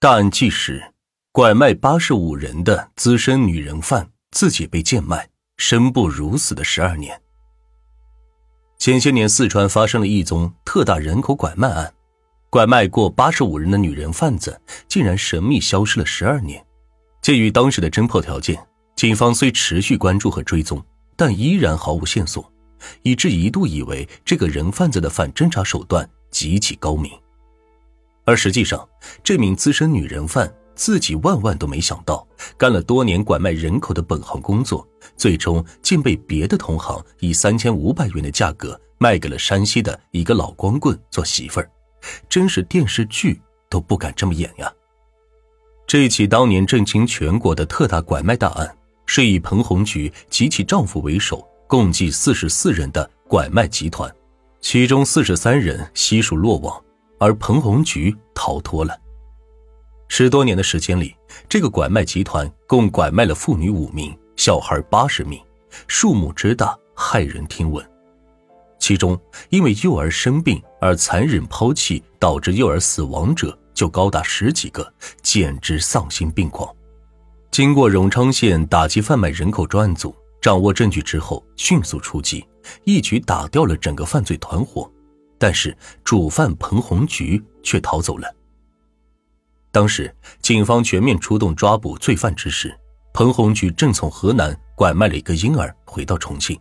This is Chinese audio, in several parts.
大案纪实：拐卖八十五人的资深女人贩自己被贱卖，生不如死的十二年。前些年，四川发生了一宗特大人口拐卖案，拐卖过八十五人的女人贩子竟然神秘消失了十二年。鉴于当时的侦破条件，警方虽持续关注和追踪，但依然毫无线索，以致一度以为这个人贩子的反侦查手段极其高明。而实际上，这名资深女人贩自己万万都没想到，干了多年拐卖人口的本行工作，最终竟被别的同行以三千五百元的价格卖给了山西的一个老光棍做媳妇儿，真是电视剧都不敢这么演呀！这起当年震惊全国的特大拐卖大案，是以彭红菊及其丈夫为首，共计四十四人的拐卖集团，其中四十三人悉数落网。而彭红菊逃脱了。十多年的时间里，这个拐卖集团共拐卖了妇女五名，小孩八十名，数目之大骇人听闻。其中，因为幼儿生病而残忍抛弃导致幼儿死亡者就高达十几个，简直丧心病狂。经过荣昌县打击贩卖人口专案组掌握证据之后，迅速出击，一举打掉了整个犯罪团伙。但是主犯彭红菊却逃走了。当时警方全面出动抓捕罪犯之时，彭红菊正从河南拐卖了一个婴儿回到重庆，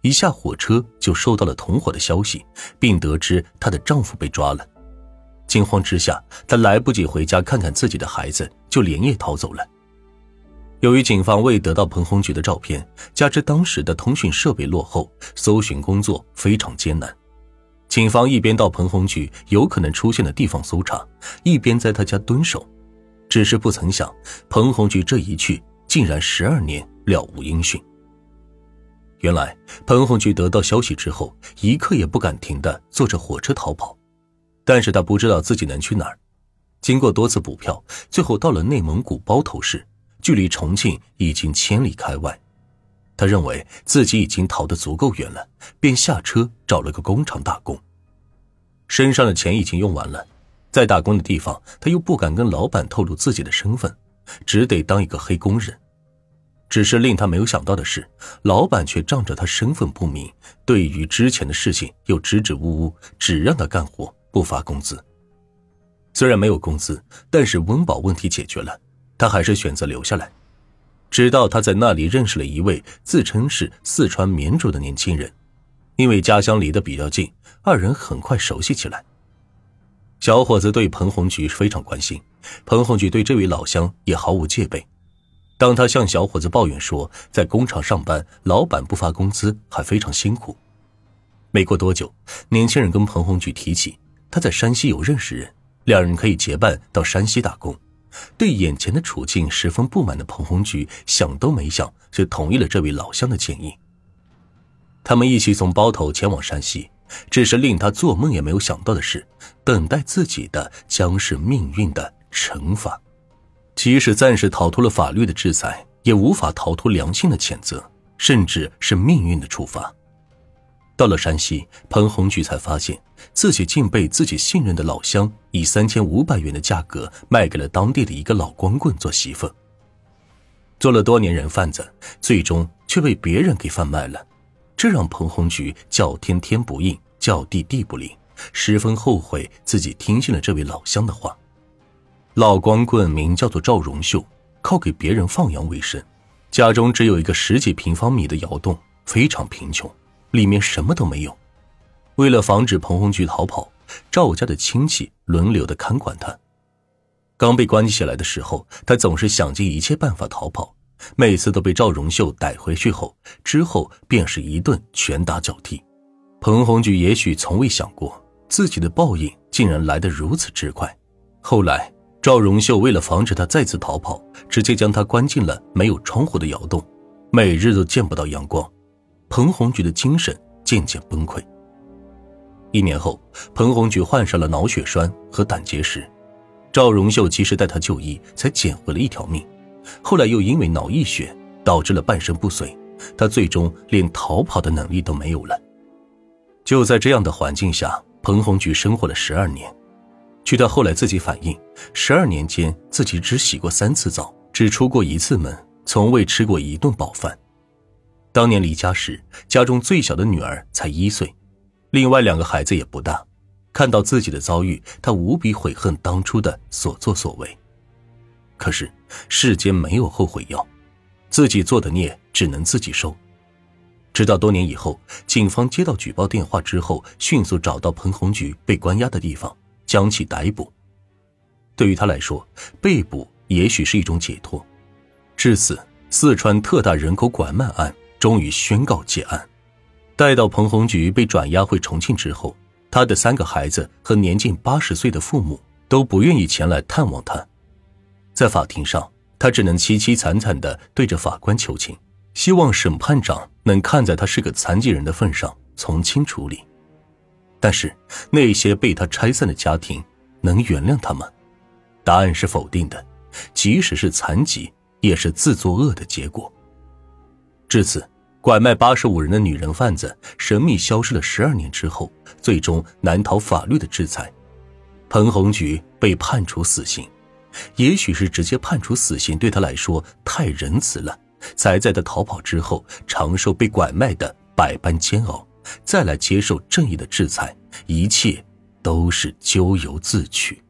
一下火车就收到了同伙的消息，并得知她的丈夫被抓了。惊慌之下，她来不及回家看看自己的孩子，就连夜逃走了。由于警方未得到彭红菊的照片，加之当时的通讯设备落后，搜寻工作非常艰难。警方一边到彭红菊有可能出现的地方搜查，一边在他家蹲守，只是不曾想，彭红菊这一去竟然十二年了无音讯。原来，彭红菊得到消息之后，一刻也不敢停的坐着火车逃跑，但是他不知道自己能去哪儿。经过多次补票，最后到了内蒙古包头市，距离重庆已经千里开外。他认为自己已经逃得足够远了，便下车找了个工厂打工。身上的钱已经用完了，在打工的地方，他又不敢跟老板透露自己的身份，只得当一个黑工人。只是令他没有想到的是，老板却仗着他身份不明，对于之前的事情又支支吾吾，只让他干活，不发工资。虽然没有工资，但是温饱问题解决了，他还是选择留下来。直到他在那里认识了一位自称是四川绵竹的年轻人，因为家乡离得比较近，二人很快熟悉起来。小伙子对彭红菊非常关心，彭红菊对这位老乡也毫无戒备。当他向小伙子抱怨说，在工厂上班，老板不发工资，还非常辛苦。没过多久，年轻人跟彭红菊提起他在山西有认识人，两人可以结伴到山西打工。对眼前的处境十分不满的彭红菊想都没想就同意了这位老乡的建议。他们一起从包头前往山西，只是令他做梦也没有想到的是，等待自己的将是命运的惩罚。即使暂时逃脱了法律的制裁，也无法逃脱良心的谴责，甚至是命运的处罚。到了山西，彭红菊才发现自己竟被自己信任的老乡以三千五百元的价格卖给了当地的一个老光棍做媳妇。做了多年人贩子，最终却被别人给贩卖了，这让彭红菊叫天天不应，叫地地不灵，十分后悔自己听信了这位老乡的话。老光棍名叫做赵荣秀，靠给别人放羊为生，家中只有一个十几平方米的窑洞，非常贫穷。里面什么都没有。为了防止彭红菊逃跑，赵家的亲戚轮流的看管他。刚被关起来的时候，他总是想尽一切办法逃跑，每次都被赵荣秀逮回去后，之后便是一顿拳打脚踢。彭红菊也许从未想过，自己的报应竟然来得如此之快。后来，赵荣秀为了防止他再次逃跑，直接将他关进了没有窗户的窑洞，每日都见不到阳光。彭红菊的精神渐渐崩溃。一年后，彭红菊患上了脑血栓和胆结石，赵荣秀及时带她就医，才捡回了一条命。后来又因为脑溢血，导致了半身不遂，她最终连逃跑的能力都没有了。就在这样的环境下，彭红菊生活了十二年。据他后来自己反映，十二年间自己只洗过三次澡，只出过一次门，从未吃过一顿饱饭。当年离家时，家中最小的女儿才一岁，另外两个孩子也不大。看到自己的遭遇，他无比悔恨当初的所作所为。可是世间没有后悔药，自己做的孽只能自己受。直到多年以后，警方接到举报电话之后，迅速找到彭红菊被关押的地方，将其逮捕。对于他来说，被捕也许是一种解脱。至此，四川特大人口拐卖案终于宣告结案。待到彭红菊被转押回重庆之后，他的三个孩子和年近八十岁的父母都不愿意前来探望他。在法庭上，他只能凄凄惨惨地对着法官求情。希望审判长能看在他是个残疾人的份上从轻处理，但是那些被他拆散的家庭能原谅他吗？答案是否定的。即使是残疾，也是自作恶的结果。至此，拐卖八十五人的女人贩子神秘消失了十二年之后，最终难逃法律的制裁。彭红菊被判处死刑，也许是直接判处死刑对他来说太仁慈了。才在他逃跑之后，承受被拐卖的百般煎熬，再来接受正义的制裁，一切都是咎由自取。